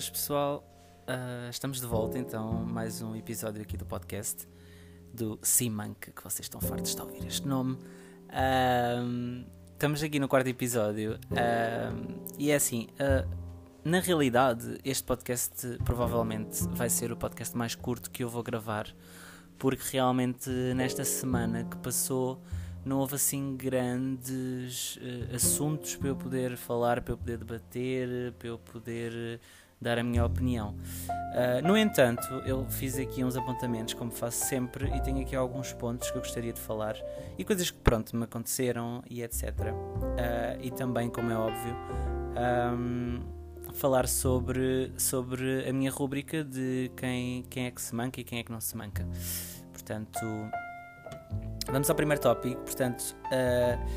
Boas pessoal, uh, estamos de volta então, mais um episódio aqui do podcast do Simank, que vocês estão fartos de ouvir este nome. Uh, estamos aqui no quarto episódio uh, e é assim, na realidade este podcast provavelmente vai ser o podcast mais curto que eu vou gravar, porque realmente nesta semana que passou não houve assim grandes uh, assuntos para eu poder falar, para eu poder debater, para eu poder dar a minha opinião. Uh, no entanto, eu fiz aqui uns apontamentos, como faço sempre, e tenho aqui alguns pontos que eu gostaria de falar e coisas que, pronto, me aconteceram e etc. e também, como é óbvio, um, falar sobre, sobre a minha rúbrica de quem, quem é que se manca e quem é que não se manca. Portanto Vamos ao primeiro tópico. Portanto, uh,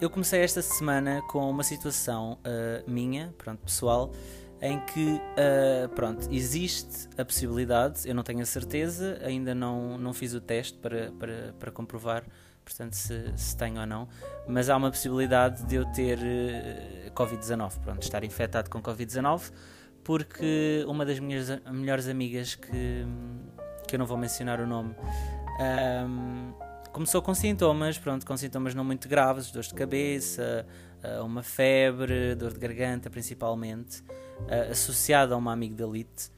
eu comecei esta semana com uma situação uh, minha, pronto, pessoal, em que, uh, pronto, existe a possibilidade, eu não tenho a certeza, ainda não, não fiz o teste para, para, para comprovar, portanto, se, se tenho ou não, mas há uma possibilidade de eu ter uh, Covid-19, pronto, estar infectado com Covid-19, porque uma das minhas melhores amigas, que, que eu não vou mencionar o nome, um, começou com sintomas, pronto, com sintomas não muito graves, dores de cabeça, uma febre, dor de garganta principalmente, eh, associada a uma amigdalite.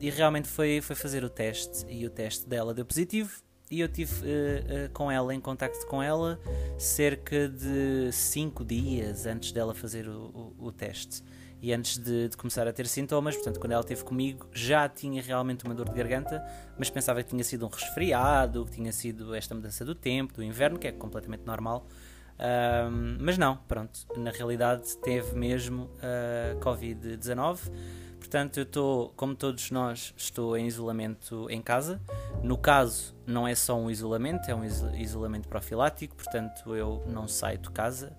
e realmente foi, foi fazer o teste e o teste dela deu positivo e eu tive uh, uh, com ela em contacto com ela cerca de 5 dias antes dela fazer o, o, o teste e antes de, de, começar a ter sintomas, portanto, quando ela esteve comigo, já tinha realmente uma dor de garganta, mas pensava que tinha sido um resfriado, que tinha sido esta mudança do tempo, do inverno, que é completamente normal. Um, mas não, pronto, na realidade teve mesmo uh, Covid-19. Portanto, eu estou, como todos nós, estou em isolamento em casa. No caso, não é só um isolamento, é um isolamento profilático, portanto, eu não saio de casa.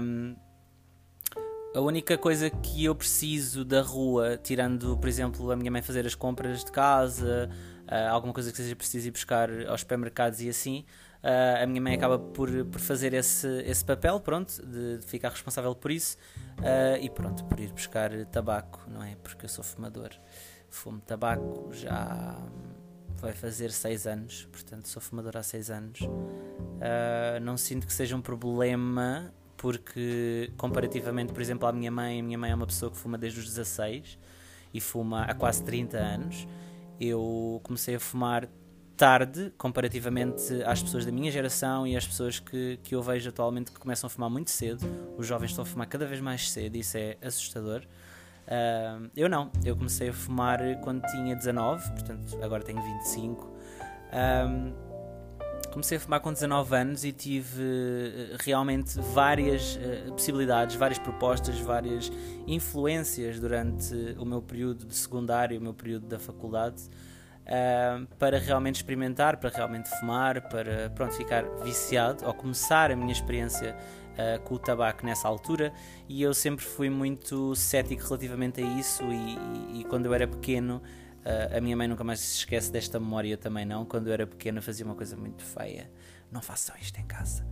Um, a única coisa que eu preciso da rua, tirando, por exemplo, a minha mãe fazer as compras de casa, uh, alguma coisa que seja preciso ir buscar aos supermercados e assim, uh, a minha mãe acaba por, por fazer esse, esse papel, pronto, de, de ficar responsável por isso uh, e pronto, por ir buscar tabaco, não é? Porque eu sou fumador. Fumo tabaco já vai fazer 6 anos, portanto sou fumador há 6 anos. não sinto que seja um problema porque comparativamente, por exemplo, à minha mãe, a minha mãe é uma pessoa que fuma desde os 16 e fuma há quase 30 anos. Eu comecei a fumar tarde, comparativamente às pessoas da minha geração e às pessoas que, que eu vejo atualmente que começam a fumar muito cedo. Os jovens estão a fumar cada vez mais cedo e isso é assustador. Uh, eu não, eu comecei a fumar quando tinha 19, portanto agora tenho 25. Um, comecei a fumar com 19 anos e tive uh, realmente várias uh, possibilidades, várias propostas, várias influências durante o meu período de secundário, o meu período da faculdade, uh, para realmente experimentar, para realmente fumar, para pronto, ficar viciado ou começar a minha experiência com o tabaco nessa altura e eu sempre fui muito cético relativamente a isso e, e, e quando eu era pequeno Uh, a minha mãe nunca mais se esquece desta memória também não. Quando eu era pequena fazia uma coisa muito feia. Não façam isto em casa.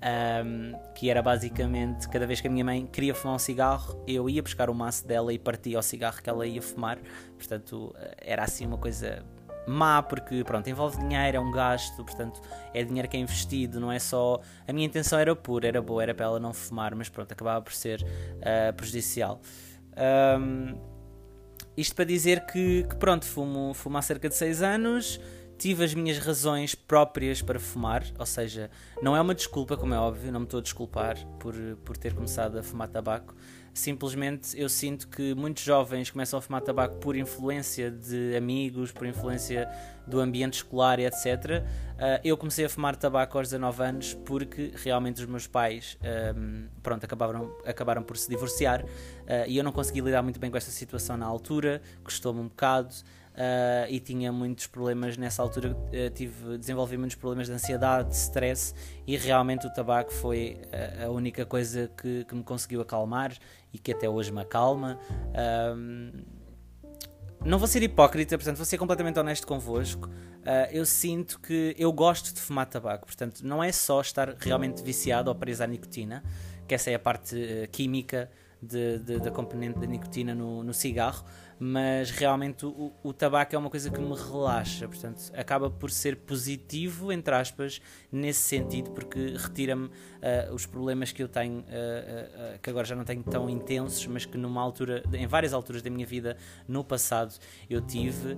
Um, que era basicamente cada vez que a minha mãe queria fumar um cigarro, eu ia buscar o maço dela e partia o cigarro que ela ia fumar. Portanto, era assim uma coisa má, porque pronto, envolve dinheiro, é um gasto, portanto, é dinheiro que é investido, não é só. A minha intenção era pura, era boa, era para ela não fumar, mas pronto, acabava por ser uh, prejudicial. Um, isto para dizer que, que pronto, fumo, fumo há cerca de 6 anos, tive as minhas razões próprias para fumar, ou seja, não é uma desculpa, como é óbvio, não me estou a desculpar por, por ter começado a fumar tabaco. Simplesmente eu sinto que muitos jovens começam a fumar tabaco por influência de amigos, por influência do ambiente escolar e etc. Uh, eu comecei a fumar tabaco aos 19 anos porque realmente os meus pais pronto, acabaram, acabaram por se divorciar uh, e eu não consegui lidar muito bem com esta situação na altura, custou-me um bocado. Uh, e tinha muitos problemas nessa altura, uh, tive, desenvolvi muitos problemas de ansiedade, de stress e realmente o tabaco foi a, a única coisa que, que, me conseguiu acalmar e que até hoje me acalma. não vou ser hipócrita, portanto, vou ser completamente honesto convosco. Uh, eu sinto que eu gosto de fumar tabaco, portanto, não é só estar realmente viciado ou preso à nicotina, que essa é a parte química de, de, da componente da nicotina no, no cigarro, mas realmente o, o, tabaco é uma coisa que me relaxa, portanto, acaba por ser positivo, entre aspas, nesse sentido, porque retira-me uh, os problemas que eu tenho, uh, uh, que agora já não tenho tão intensos, mas que numa altura, em várias alturas da minha vida, no passado, eu tive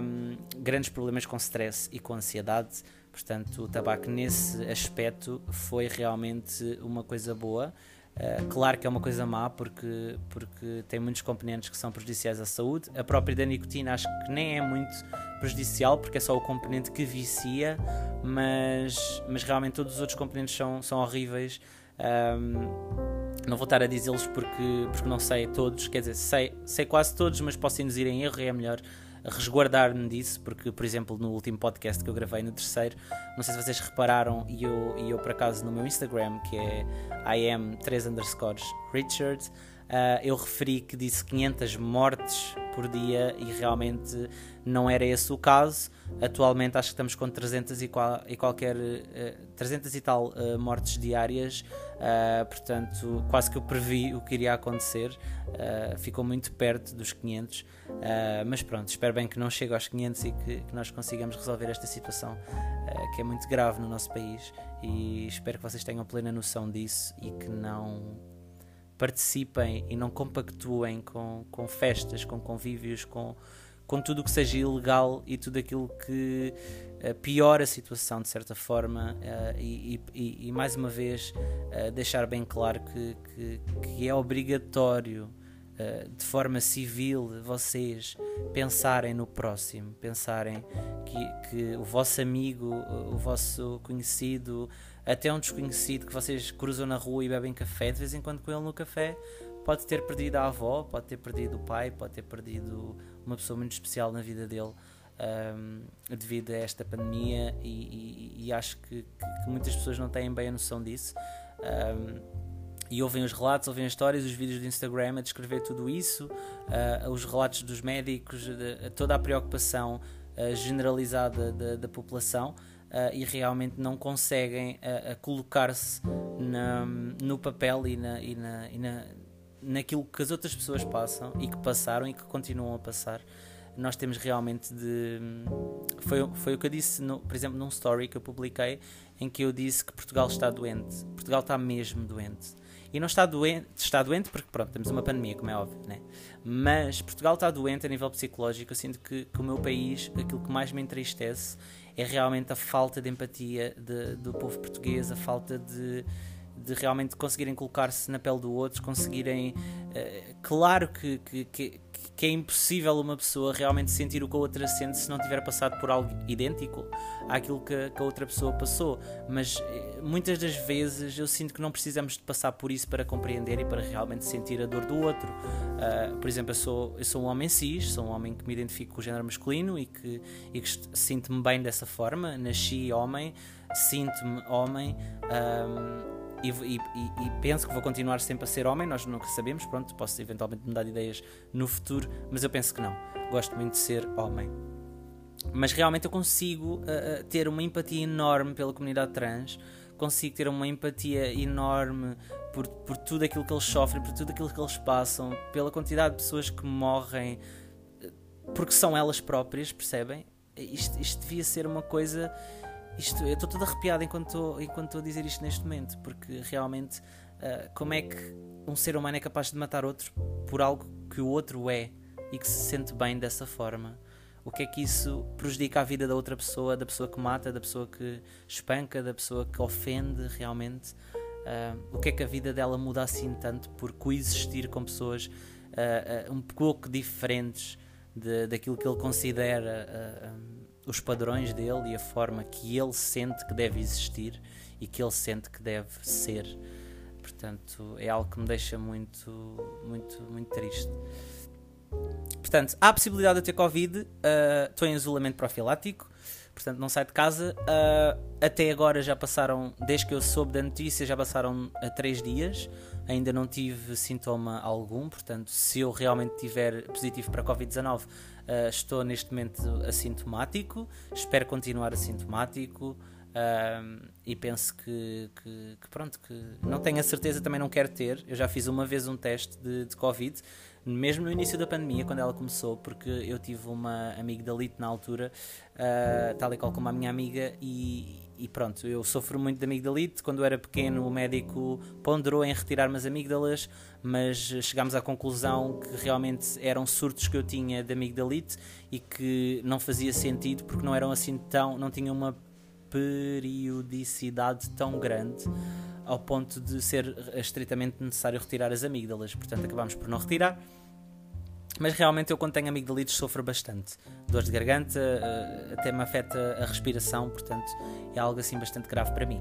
um, grandes problemas com stress e com ansiedade. Portanto, o tabaco nesse aspecto foi realmente uma coisa boa. Uh, claro que é uma coisa má porque, porque tem muitos componentes que são prejudiciais à saúde. A própria da nicotina acho que nem é muito prejudicial porque é só o componente que vicia, mas, mas realmente todos os outros componentes são, são horríveis. Um, não vou estar a dizê-los porque, porque não sei todos, quer dizer, sei, sei quase todos, mas posso induzir em erro e é melhor resguardar-me disso, porque, por exemplo, no último podcast que eu gravei, no terceiro, não sei se vocês repararam, e eu, e eu por acaso no meu Instagram, que é im3 underscores Richard, uh, eu referi que disse 500 mortes por dia e realmente não era esse o caso. Atualmente acho que estamos com 300 e, qual, e qualquer uh, eh, 300 e tal uh, mortes diárias, portanto quase que eu previ o que iria acontecer, ficou muito perto dos 500, mas pronto, espero bem que não chegue aos 500 e que, que nós consigamos resolver esta situação que é muito grave no nosso país. E espero que vocês tenham plena noção disso e que não participem e não compactuem com, com festas, com convívios, com com tudo o que seja ilegal e tudo aquilo que uh, piora a situação de certa forma uh, e, e, e, mais uma vez uh, deixar bem claro que, que, que é obrigatório de forma civil vocês pensarem no próximo, pensarem que, que o vosso amigo, o vosso conhecido, até um desconhecido que vocês cruzam na rua e bebem café de vez em quando com ele no café, pode ter perdido a avó, pode ter perdido o pai, pode ter perdido uma pessoa muito especial na vida dele um, devido a esta pandemia e, e, e acho que, que, muitas pessoas não têm bem a noção disso. Um, e ouvem os relatos, ouvem as histórias, os vídeos do Instagram a descrever tudo isso, uh, os relatos dos médicos, de, toda a preocupação uh, generalizada da, da população. Uh, e realmente não conseguem colocar-se no papel e, na, e, na, e na, naquilo que as outras pessoas passam e que passaram e que continuam a passar. Nós temos realmente de. Foi, foi o que eu disse, no, por exemplo, num story que eu publiquei, em que eu disse que Portugal está doente. Portugal está mesmo doente. E não está doente, está doente porque, pronto, temos uma pandemia, como é óbvio, né? Mas Portugal está doente a nível psicológico. Eu sinto que, que o meu país, aquilo que mais me entristece é realmente a falta de empatia de, do povo português, a falta de de realmente conseguirem colocar-se na pele do outro, conseguirem. Uh, claro que, que, que, que, é impossível uma pessoa realmente sentir o que a outra sente se não tiver passado por algo idêntico àquilo que, que a outra pessoa passou. Mas uh, muitas das vezes eu sinto que não precisamos de passar por isso para compreender e para realmente sentir a dor do outro. Uh, por exemplo, eu sou, eu sou um homem cis, sou um homem que me identifico com o género masculino e que, e que sinto-me bem dessa forma. Nasci homem, sinto-me homem. E, e, e, penso que vou continuar sempre a ser homem, nós nunca sabemos, pronto, posso eventualmente mudar de ideias no futuro, mas eu penso que não. Gosto muito de ser homem. Mas realmente eu consigo uh, ter uma empatia enorme pela comunidade trans, consigo ter uma empatia enorme por, por tudo aquilo que eles sofrem, por tudo aquilo que eles passam, pela quantidade de pessoas que morrem porque são elas próprias, percebem? Isto, isto devia ser uma coisa isto, eu estou todo arrepiado enquanto estou, a dizer isto neste momento, porque realmente, uh, como é que um ser humano é capaz de matar outro por algo que o outro é e que se sente bem dessa forma? O que é que isso prejudica a vida da outra pessoa, da pessoa que mata, da pessoa que espanca, da pessoa que ofende realmente? Uh, o que é que a vida dela muda assim tanto por coexistir com pessoas uh, um pouco diferentes de, daquilo que ele considera os padrões dele e a forma que ele sente que deve existir e que ele sente que deve ser. Portanto, é algo que me deixa muito, muito, muito triste. Portanto, há a possibilidade de eu ter Covid, uh, estou em isolamento profilático, portanto não saio de casa. Uh, até agora já passaram, desde que eu soube da notícia, já passaram a 3 dias, ainda não tive sintoma algum, portanto, se eu realmente tiver positivo para Covid-19, Uh, estou neste momento assintomático, espero continuar assintomático. Uh, e penso que, que, que, pronto, que não tenho a certeza, também não quero ter. Eu já fiz uma vez um teste de, de Covid, mesmo no início da pandemia, quando ela começou, porque eu tive uma amigdalite na altura, uh, tal e qual como a minha amiga, e, e pronto, eu sofro muito de amigdalite. Quando eu era pequeno, o médico ponderou em retirar-me as amígdalas, mas chegámos à conclusão que realmente eram surtos que eu tinha de amigdalite e que não fazia sentido porque não eram assim tão, não tinham uma periodicidade tão grande ao ponto de ser estritamente necessário retirar as amígdalas. Portanto, acabámos por não retirar. Mas realmente eu quando tenho amigdalites sofro bastante. Dores de garganta, eh, até me afeta a respiração, portanto é algo assim bastante grave para mim.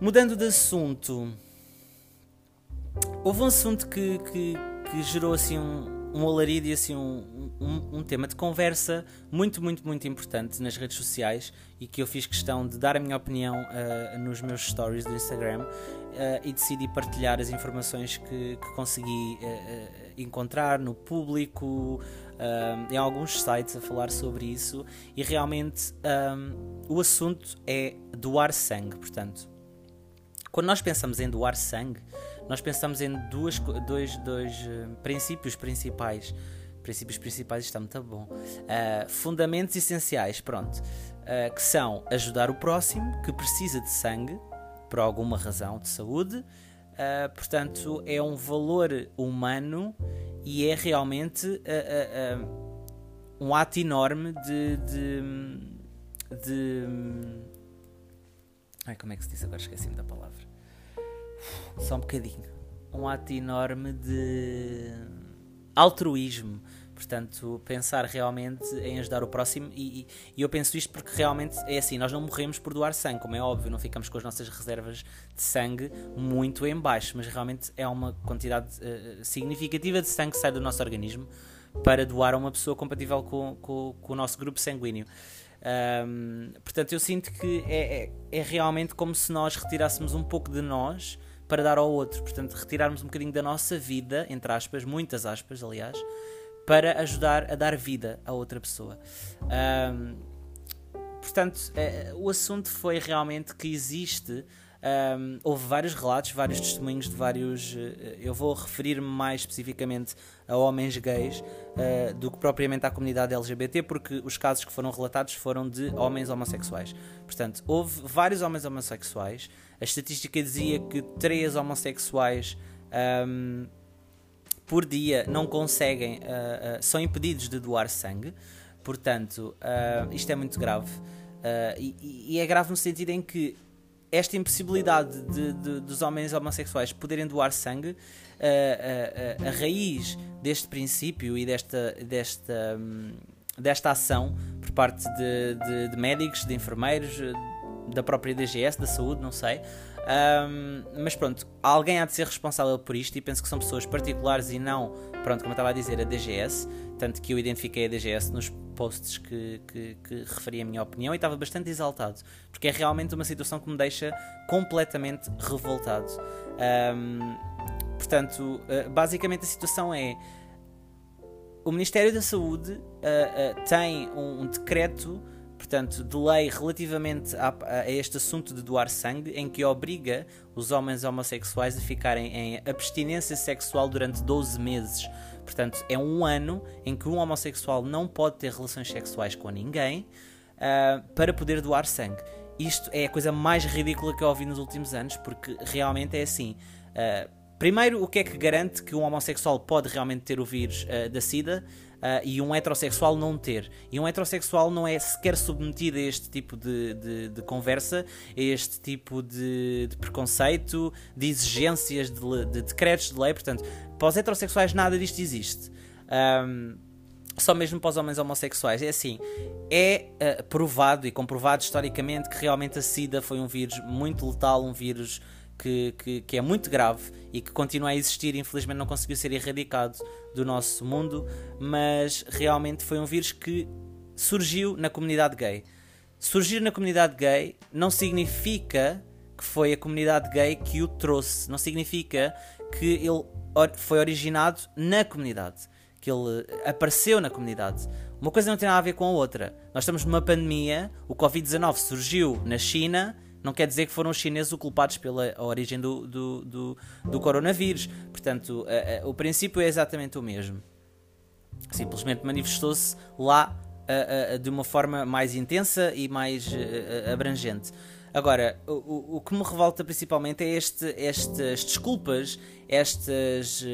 Mudando de assunto, houve um assunto que, que, que gerou assim um, um alarido e assim um, um, um, tema de conversa muito, muito, muito importante nas redes sociais e que eu fiz questão de dar a minha opinião uh, nos meus stories do Instagram uh, e decidi partilhar as informações que, que consegui uh, encontrar no público, em alguns sites a falar sobre isso e realmente o assunto é doar sangue, portanto. Quando nós pensamos em doar sangue, nós pensamos em duas, dois, dois uh, princípios principais. Princípios principais está muito bom. Uh, fundamentos essenciais, pronto. Uh, que são ajudar o próximo que precisa de sangue por alguma razão de saúde. portanto, é um valor humano e é realmente um ato enorme de, de, de. Ai, como é que se diz agora? Esqueci-me da palavra só um bocadinho. Um ato enorme de altruísmo. Portanto, pensar realmente em ajudar o próximo, e, e, eu penso isto porque realmente é assim: nós não morremos por doar sangue, como é óbvio, não ficamos com as nossas reservas de sangue muito em baixo, mas realmente é uma quantidade uh, significativa de sangue que sai do nosso organismo para doar a uma pessoa compatível com, com, com o nosso grupo sanguíneo. Um, portanto, eu sinto que é, é, é realmente como se nós retirássemos um pouco de nós para dar ao outro. Portanto, retirarmos um bocadinho da nossa vida, entre aspas, muitas aspas, aliás, para ajudar a dar vida a outra pessoa. Um, portanto, é, o assunto foi realmente que existe. Um, houve vários relatos, vários testemunhos de vários. Uh, eu vou referir-me mais especificamente a homens gays uh, do que propriamente à comunidade LGBT, porque os casos que foram relatados foram de homens homossexuais. Portanto, houve vários homens homossexuais a estatística dizia que três homossexuais um, por dia não conseguem, uh, uh, são impedidos de doar sangue. Portanto, uh, isto é muito grave. E, e, é grave no sentido em que esta impossibilidade de, de, dos homens homossexuais poderem doar sangue, a raiz deste princípio e desta, desta, um, desta ação por parte de, de médicos, de enfermeiros, da própria DGS, da saúde, não sei. Um, mas pronto, alguém há de ser responsável por isto e penso que são pessoas particulares e não, pronto, como eu estava a dizer, a DGS. Tanto que eu identifiquei a DGS nos posts que, que, que referi a minha opinião e estava bastante exaltado, porque é realmente uma situação que me deixa completamente revoltado. Um, portanto, uh, basicamente a situação é. O Ministério da Saúde uh, uh, tem um, um decreto portanto, de lei relativamente a, a, este assunto de doar sangue, em que obriga os homens homossexuais a ficarem em abstinência sexual durante 12 meses. Portanto, é um ano em que um homossexual não pode ter relações sexuais com ninguém uh, para poder doar sangue. Isto é a coisa mais ridícula que eu ouvi nos últimos anos, porque realmente é assim. Uh, primeiro, o que é que garante que um homossexual pode realmente ter o vírus uh, da SIDA? uh, e um heterossexual não ter. E um heterossexual não é sequer submetido a este tipo de, de, de conversa, a este tipo de, de preconceito, de exigências, de, de, decretos de lei. Portanto, para os heterossexuais nada disto existe. Um, só mesmo para os homens homossexuais. É assim, é uh, provado e comprovado historicamente que realmente a SIDA foi um vírus muito letal, um vírus que, que, que, é muito grave e que continua a existir, infelizmente não conseguiu ser erradicado do nosso mundo, mas realmente foi um vírus que surgiu na comunidade gay. Surgir na comunidade gay não significa que foi a comunidade gay que o trouxe, não significa que ele foi originado na comunidade, que ele apareceu na comunidade. Uma coisa não tem nada a ver com a outra. Nós estamos numa pandemia, o Covid-19 surgiu na China, não quer dizer que foram os chineses os culpados pela origem do, do, do, do coronavírus. Portanto, a, a, o princípio é exatamente o mesmo. Simplesmente manifestou-se lá a, de uma forma mais intensa e mais abrangente. Agora, o, o que me revolta principalmente é este, estas desculpas, estes,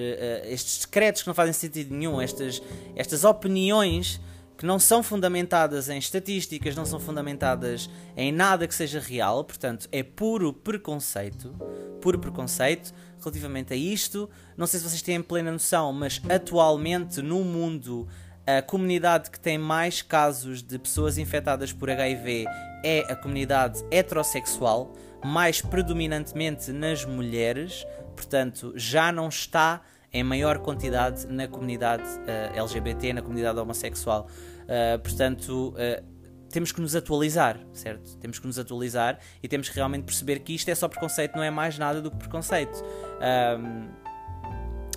estes decretos que não fazem sentido nenhum, estas, estas opiniões que não são fundamentadas em estatísticas, não são fundamentadas em nada que seja real, portanto, é puro preconceito, puro preconceito relativamente a isto. Não sei se vocês têm plena noção, mas atualmente no mundo a comunidade que tem mais casos de pessoas infectadas por HIV é a comunidade heterossexual, mais predominantemente nas mulheres, portanto, já não está em maior quantidade na comunidade uh, eh, LGBT, na comunidade homossexual. Uh, portanto, uh, temos que nos atualizar, certo? Temos que nos atualizar e temos que realmente perceber que isto é só preconceito, não é mais nada do que preconceito. Um,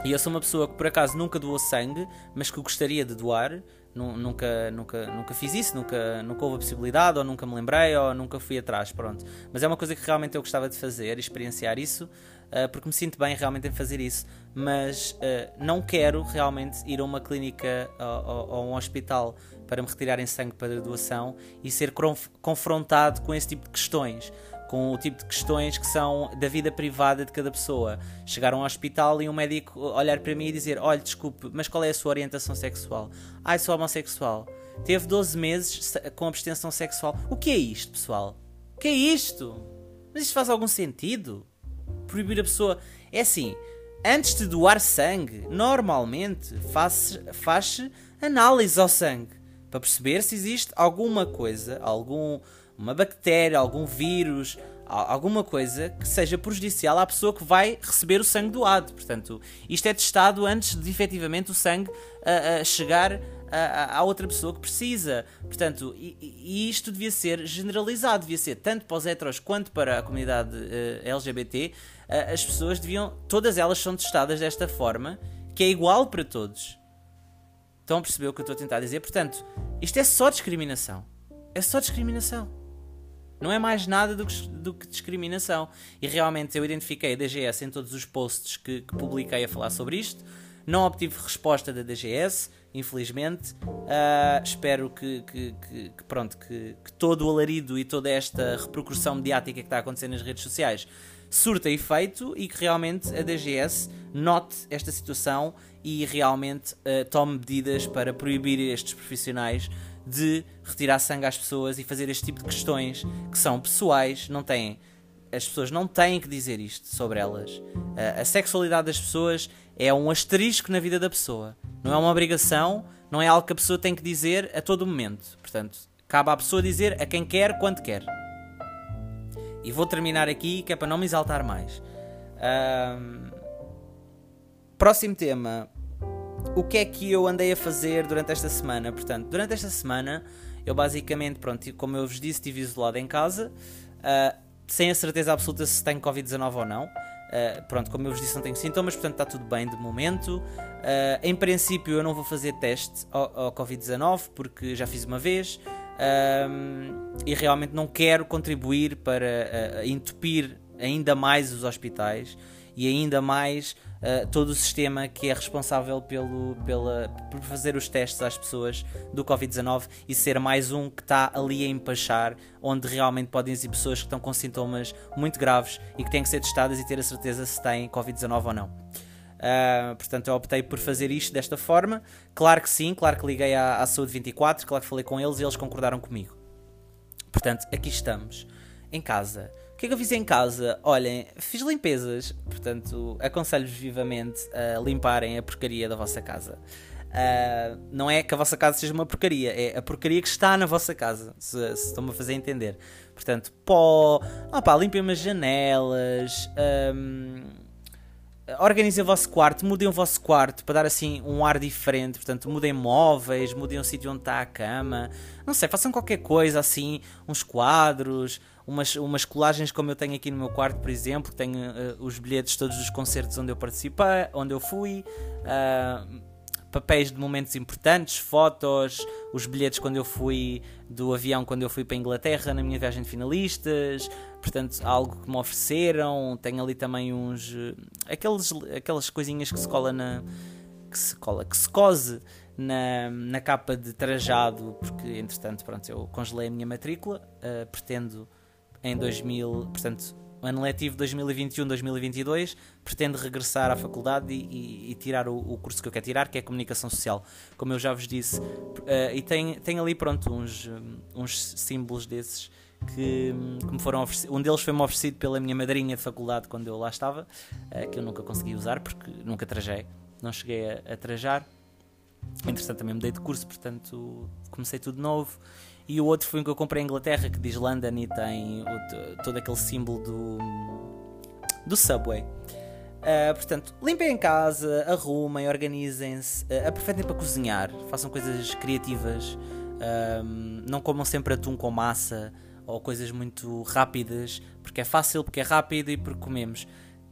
e eu sou uma pessoa que por acaso nunca doou sangue, mas que gostaria de doar. Nunca, nunca, nunca fiz isso, nunca, nunca houve a possibilidade, ou nunca me lembrei, ou nunca fui atrás, pronto. Mas é uma coisa que realmente eu gostava de fazer, experienciar isso, uh, porque me sinto bem realmente em fazer isso. Mas uh, não quero realmente ir a uma clínica ou a um hospital para me retirarem sangue para doação e ser confrontado com esse tipo de questões com o tipo de questões que são da vida privada de cada pessoa. Chegar a um hospital e um médico olhar para mim e dizer: Olha, desculpe, mas qual é a sua orientação sexual? Ah, sou homossexual. Teve 12 meses com abstenção sexual. O que é isto, pessoal? O que é isto? Mas isto faz algum sentido? Proibir a pessoa. É assim, antes de doar sangue, normalmente faz-se faz análise ao sangue para perceber se existe alguma coisa, algum uma bactéria, algum vírus, alguma coisa que seja prejudicial à pessoa que vai receber o sangue doado. Portanto, isto é testado antes de efetivamente o sangue chegar à outra pessoa que precisa. Portanto, e, e, isto devia ser generalizado, devia ser tanto para os heteros quanto para a comunidade uh, LGBT. as pessoas deviam, todas elas são testadas desta forma, que é igual para todos. Estão a perceber o que eu estou a tentar dizer? Portanto, isto é só discriminação. É só discriminação. Não é mais nada do que, do que discriminação. E realmente eu identifiquei a DGS em todos os posts que, que publiquei a falar sobre isto. Não obtive resposta da DGS, infelizmente. Uh, espero que, que, que pronto, que, todo o alarido e toda esta repercussão mediática que está acontecendo nas redes sociais surta efeito e que realmente a DGS note esta situação e realmente uh, tome medidas para proibir estes profissionais de retirar sangue às pessoas e fazer este tipo de questões que são pessoais, não têm. As pessoas não têm que dizer isto sobre elas. A sexualidade das pessoas é um asterisco na vida da pessoa. Não é uma obrigação, não é algo que a pessoa tem que dizer a todo momento. Portanto, cabe à pessoa dizer a quem quer, quando quer. E vou terminar aqui, que é para não me exaltar mais. Um... Próximo tema o que é que eu andei a fazer durante esta semana? Portanto, durante esta semana, eu basicamente, pronto, como eu vos disse, estive isolado em casa, uh, sem a certeza absoluta se tenho Covid-19 ou não. Uh, pronto, como eu vos disse, não tenho sintomas, portanto está tudo bem de momento. Uh, em princípio, eu não vou fazer teste ao, ao Covid-19 porque já fiz uma vez e realmente não quero contribuir para entupir ainda mais os hospitais e ainda mais uh, todo o sistema que é responsável pelo, pela, por fazer os testes às pessoas do Covid-19 e ser mais um que está ali a empachar, onde realmente podem existir pessoas que estão com sintomas muito graves e que têm que ser testadas e ter a certeza se têm Covid-19 ou não. Uh, portanto, eu optei por fazer isto desta forma. Claro que sim, claro que liguei à, à Saúde 24, claro que falei com eles e eles concordaram comigo. Portanto, aqui estamos, em casa que é que eu fiz em casa? Olhem, fiz limpezas, portanto, aconselho-vos vivamente a limparem a porcaria da vossa casa. Uh, não é que a vossa casa seja uma porcaria, é a porcaria que está na vossa casa, se, se estão-me a fazer entender. Portanto, pó, opa, limpem umas janelas, um, organizem o vosso quarto, mudem o vosso quarto para dar assim um ar diferente. Portanto, mudem móveis, mudem o sítio onde está a cama, não sei, façam qualquer coisa assim, uns quadros, umas, umas colagens como eu tenho aqui no meu quarto, por exemplo, tenho uh, os bilhetes todos dos concertos onde eu participei, onde eu fui. Uh, papéis de momentos importantes, fotos, os bilhetes quando eu fui do avião quando eu fui para a Inglaterra na minha viagem de finalistas, portanto, algo que me ofereceram, tenho ali também uns aqueles, aquelas coisinhas que se cola na que se cola, que se cose na, na capa de trajado, porque entretanto, pronto, eu congelei a minha matrícula, uh, pretendo em 2000, portanto, ano letivo 2021-2022, pretendo regressar à faculdade e, e, e tirar o, o, curso que eu quero tirar, que é Comunicação Social, como eu já vos disse. Uh, e tem, tem ali, pronto, uns, uns símbolos desses que, que me foram oferecidos. Um deles foi-me oferecido pela minha madrinha de faculdade quando eu lá estava, uh, que eu nunca consegui usar porque nunca trajei, não cheguei a, a trajar. Entretanto, também mudei de curso, portanto, comecei tudo novo. E o outro foi um que eu comprei em Inglaterra, que diz London e tem o, todo aquele símbolo do, do Subway. Uh, portanto, limpem em casa, arrumem, organizem-se, uh, aproveitem para cozinhar, façam coisas criativas, uh, não comam sempre atum com massa ou coisas muito rápidas, porque é fácil, porque é rápido e porque comemos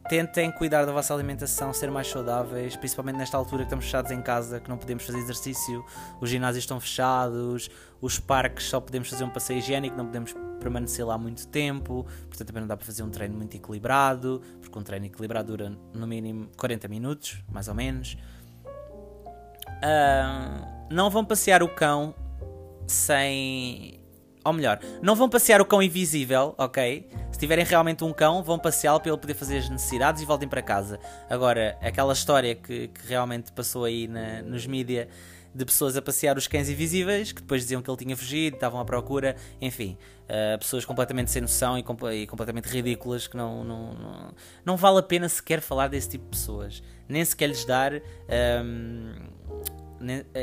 tentem cuidar da vossa alimentação, ser mais saudáveis, principalmente nesta altura que estamos fechados em casa, que não podemos fazer exercício, os ginásios estão fechados, os parques só podemos fazer um passeio higiênico, não podemos permanecer lá muito tempo, portanto também não dá para fazer um treino muito equilibrado, porque um treino equilibrado dura no mínimo 40 minutos, mais ou menos. Uh, não vão passear o cão sem ou melhor, não vão passear o cão invisível, ok? Se tiverem realmente um cão, vão passeá-lo para ele poder fazer as necessidades e voltem para casa. Agora, aquela história que, que realmente passou aí na, nos mídia de pessoas a passear os cães invisíveis, que depois diziam que ele tinha fugido, estavam à procura, enfim, uh, pessoas completamente sem noção e, comp e completamente ridículas que não, não, não, não, vale a pena sequer falar desse tipo de pessoas, nem sequer lhes dar. Um, ehm,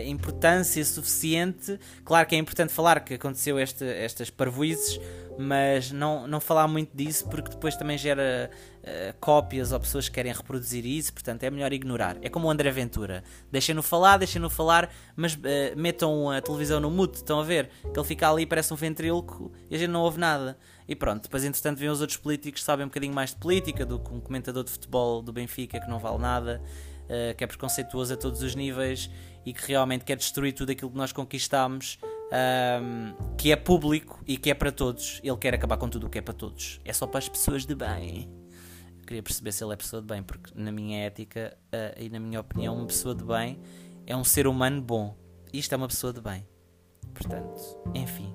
importância suficiente. Claro que é importante falar que aconteceu este, estas parvoices, mas não, não falar muito disso porque depois também gera uh, cópias ou pessoas que querem reproduzir isso, portanto é melhor ignorar. É como o André Ventura: deixem-no falar, deixem-no falar, mas uh, metam a televisão no mute. Estão a ver? Que ele fica ali, parece um ventríloco e a gente não ouve nada. E pronto, depois entretanto vêm os outros políticos que sabem um bocadinho mais de política do que um comentador de futebol do Benfica que não vale nada. Uh, que é preconceituoso a todos os níveis e que realmente quer destruir tudo aquilo que nós conquistámos, um, que é público e que é para todos. Ele quer acabar com tudo o que é para todos. É só para as pessoas de bem. Eu queria perceber se ele é pessoa de bem, porque na minha ética uh, e na minha opinião, uma pessoa de bem é um ser humano bom. Isto é uma pessoa de bem. Portanto, enfim.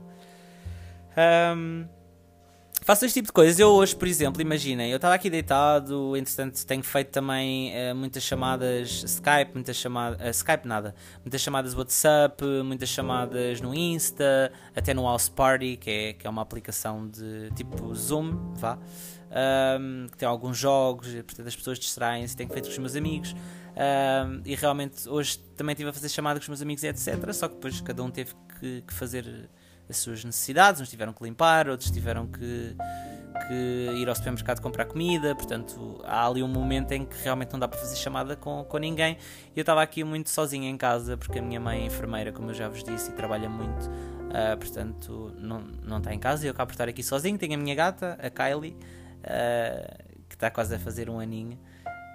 Um, Faço este tipo de coisas. Eu hoje, por exemplo, imaginem, eu estava aqui deitado, entretanto tenho feito também uh, muitas chamadas Skype, muitas chamadas. Uh, Skype nada. Muitas chamadas WhatsApp, muitas chamadas no Insta, até no House Party, que é, que é uma aplicação de tipo Zoom, vá. Um, que tem alguns jogos, portanto as pessoas distraem-se, tenho feito com os meus amigos. Um, e realmente hoje também estive a fazer chamada com os meus amigos, etc. Só que depois cada um teve que, que fazer as suas necessidades, uns tiveram que limpar, outros tiveram que, que ir ao supermercado comprar comida, portanto há ali um momento em que realmente não dá para fazer chamada com, com ninguém. E eu estava aqui muito sozinha em casa, porque a minha mãe é enfermeira, como eu já vos disse, e trabalha muito, uh, portanto não, não está em casa, e eu acabo por estar aqui sozinho. Tenho a minha gata, a Kylie, uh, que está quase a fazer um aninho.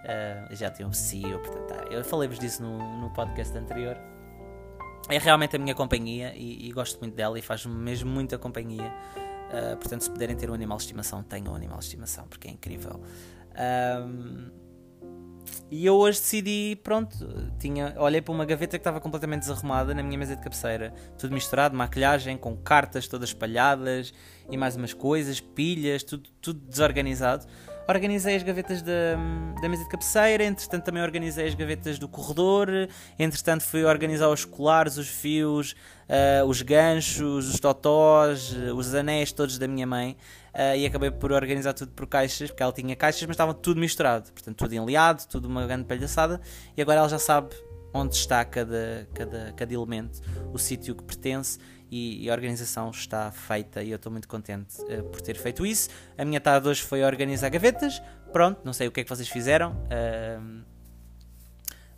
Uh, já tem um CEO, portanto, tá. eu falei-vos disso no, no podcast anterior é realmente a minha companhia e, e gosto muito dela e faz-me mesmo muita companhia. Uh, portanto, se puderem ter um animal de estimação, tenham um animal de estimação, porque é incrível. Um, e eu hoje decidi, pronto, tinha, olhei para uma gaveta que estava completamente desarrumada na minha mesa de cabeceira, tudo misturado, maquilhagem, com cartas todas espalhadas e mais umas coisas, pilhas, tudo, tudo desorganizado organizei as gavetas da, da mesa de cabeceira, entretanto também organizei as gavetas do corredor, entretanto fui organizar os colares, os fios, uh, os ganchos, os totós, os anéis todos da minha mãe. Uh, e acabei por organizar tudo por caixas, porque ela tinha caixas, mas estava tudo misturado, portanto tudo enliado, tudo uma grande palhaçada, e agora ela já sabe onde está cada, cada, cada elemento, o sítio que pertence e, a organização está feita e eu estou muito contente uh, por ter feito isso. A minha tarde hoje foi organizar gavetas. Pronto, não sei o que é que vocês fizeram, uh,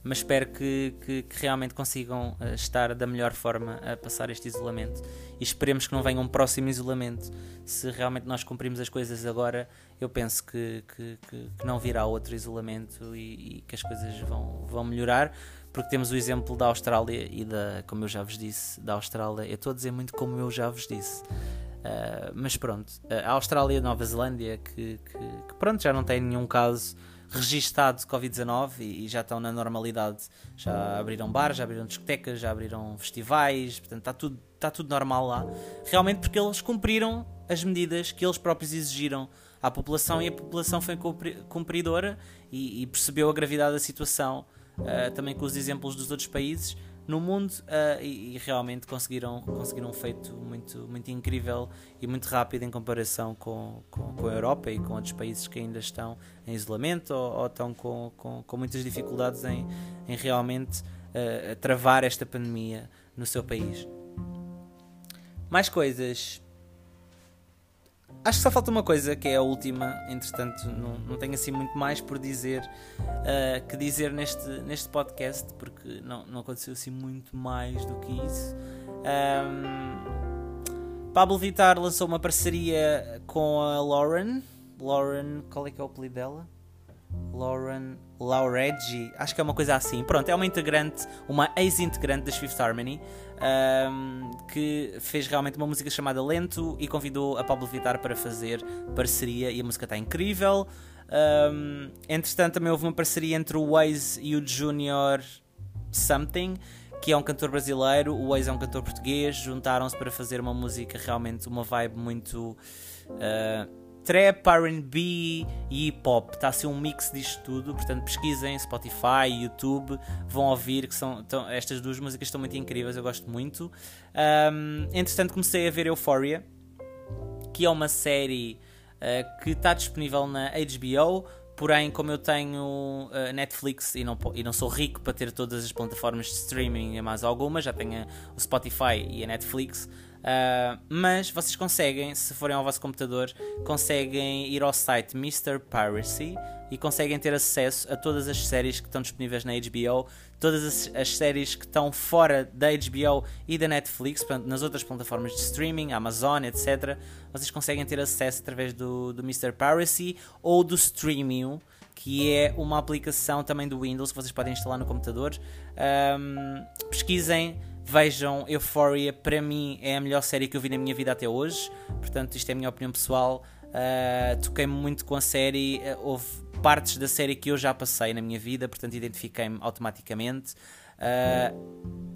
mas espero que, que, que realmente consigam uh, estar da melhor forma a passar este isolamento e esperemos que não venha um próximo isolamento. Se realmente nós cumprimos as coisas agora, eu penso que, que, que não virá outro isolamento e, e, que as coisas vão, vão melhorar porque temos o exemplo da Austrália e da, como eu já vos disse, da Austrália. Eu estou a dizer muito como eu já vos disse. Uh, mas pronto, a Austrália e Nova Zelândia, que, que, que, pronto, já não tem nenhum caso registado de Covid-19 e, e, já estão na normalidade. Já abriram bares, já abriram discotecas, já abriram festivais, portanto está tudo, está tudo normal lá. Realmente porque eles cumpriram as medidas que eles próprios exigiram à população e a população foi cumpridora e, e percebeu a gravidade da situação, uh, também com os exemplos dos outros países no mundo uh, e, e, realmente conseguiram, conseguiram um feito muito, muito incrível e muito rápido em comparação com, com, com a Europa e com outros países que ainda estão em isolamento ou, ou estão com, com, com, muitas dificuldades em, em realmente uh, travar esta pandemia no seu país. Mais coisas Acho que só falta uma coisa, que é a última, entretanto, não, não tenho assim muito mais por dizer uh, que dizer neste, neste podcast, porque não, não aconteceu assim muito mais do que isso. Um, Pablo Vittar lançou uma parceria com a Lauren. Lauren, qual é que é o apelido dela? Lauren Lauregi, acho que é uma coisa assim. Pronto, é uma integrante, uma ex-integrante das Fifth Harmony, um, que fez realmente uma música chamada Lento e convidou a Pablo Vittar para fazer parceria e a música está incrível. Um, entretanto, também houve uma parceria entre o Waze e o Junior Something, que é um cantor brasileiro, o Waze é um cantor português, juntaram-se para fazer uma música realmente, uma vibe muito. Uh, trap, RB e hip hop. Está a ser um mix disto tudo. Portanto, pesquisem Spotify, YouTube, vão ouvir que são estas duas músicas estão muito incríveis. Eu gosto muito. Um, entretanto, comecei a ver Euphoria, que é uma série uh, que está disponível na HBO. Porém, como eu tenho uh, Netflix e não, e não sou rico para ter todas as plataformas de streaming e mais algumas, já tenho o Spotify e a Netflix, Uh, mas vocês conseguem, se forem ao vosso computador, conseguem ir ao site Mr. Piracy e conseguem ter acesso a todas as séries que estão disponíveis na HBO, todas as, as, séries que estão fora da HBO e da Netflix, portanto, nas outras plataformas de streaming, Amazon, etc. Vocês conseguem ter acesso através do, do Mr. Piracy ou do Streaming que é uma aplicação também do Windows que vocês podem instalar no computador. Um, pesquisem Vejam Euphoria, para mim é a melhor série que eu vi na minha vida até hoje. Portanto, isto é a minha opinião pessoal. Uh, Toquei-me muito com a série. Uh, houve partes da série que eu já passei na minha vida, portanto, identifiquei-me automaticamente. Uh,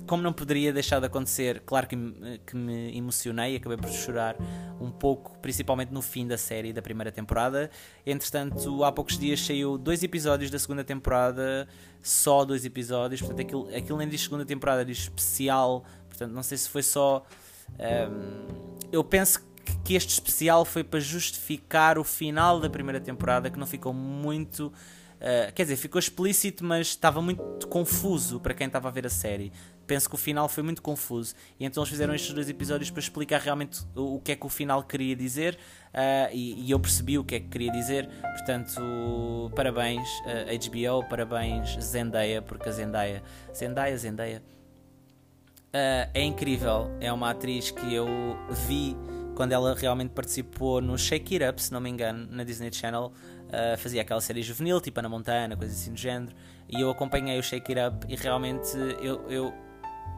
como não poderia deixar de acontecer, claro que, que me emocionei, acabei por chorar um pouco, principalmente no fim da série da primeira temporada. Entretanto, há poucos dias saiu dois episódios da segunda temporada, só dois episódios, portanto, aquilo, aquilo nem diz segunda temporada, diz especial, portanto, não sei se foi só. Um, eu penso que este especial foi para justificar o final da primeira temporada, que não ficou muito Uh, quer dizer, ficou explícito, mas estava muito confuso para quem estava a ver a série. Penso que o final foi muito confuso. E então eles fizeram estes dois episódios para explicar realmente o, o que é que o final queria dizer. Uh, e, e, eu percebi o que é que queria dizer. Portanto, parabéns uh, HBO, parabéns Zendaya, porque a Zendaya. Zendaya, Zendaya. É incrível. É uma atriz que eu vi quando ela realmente participou no Shake It Up, se não me engano, na Disney Channel. Uh, fazia aquela série juvenil, tipo Ana Montana, coisa assim do género, e eu acompanhei o Shake It Up e realmente eu, eu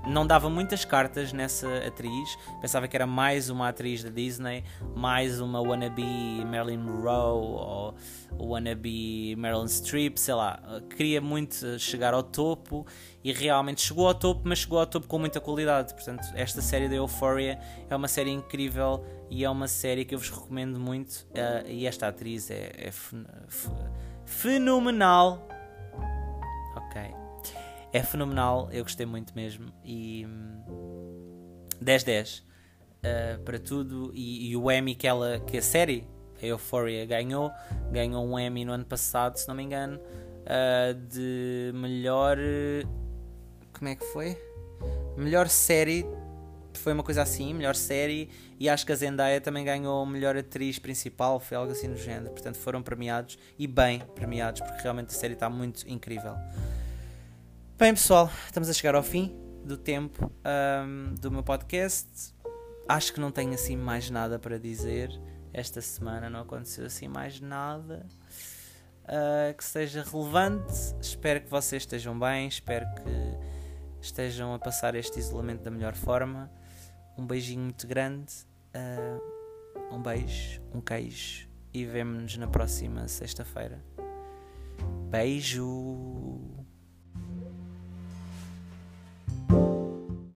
não dava muitas cartas nessa atriz. Pensava que era mais uma atriz da Disney, mais uma wannabe Marilyn Monroe ou wannabe Marilyn Streep, sei lá. Queria muito chegar ao topo e realmente chegou ao topo, mas chegou ao topo com muita qualidade. Portanto, esta série da Euphoria é uma série incrível e é uma série que eu vos recomendo muito. Uh, e esta atriz é, é fenomenal. Ok é fenomenal, eu gostei muito mesmo. E 10-10 uh, eh, para tudo. E, e, o Emmy que, ela, que a série, a Euphoria, ganhou, ganhou um Emmy no ano passado, se não me engano, uh, de melhor. Como é que foi? Melhor série. Foi uma coisa assim, melhor série, e acho que a Zendaya também ganhou melhor atriz principal, foi algo assim do género. Portanto, foram premiados e bem premiados, porque realmente a série está muito incrível. Bem, pessoal, estamos a chegar ao fim do tempo um, do meu podcast. Acho que não tenho assim mais nada para dizer. Esta semana não aconteceu assim mais nada. uh, que seja relevante. Espero que vocês estejam bem, espero que estejam a passar este isolamento da melhor forma. Um beijinho muito grande, uh, um beijo, um queijo e vemo-nos na próxima sexta-feira. Beijo!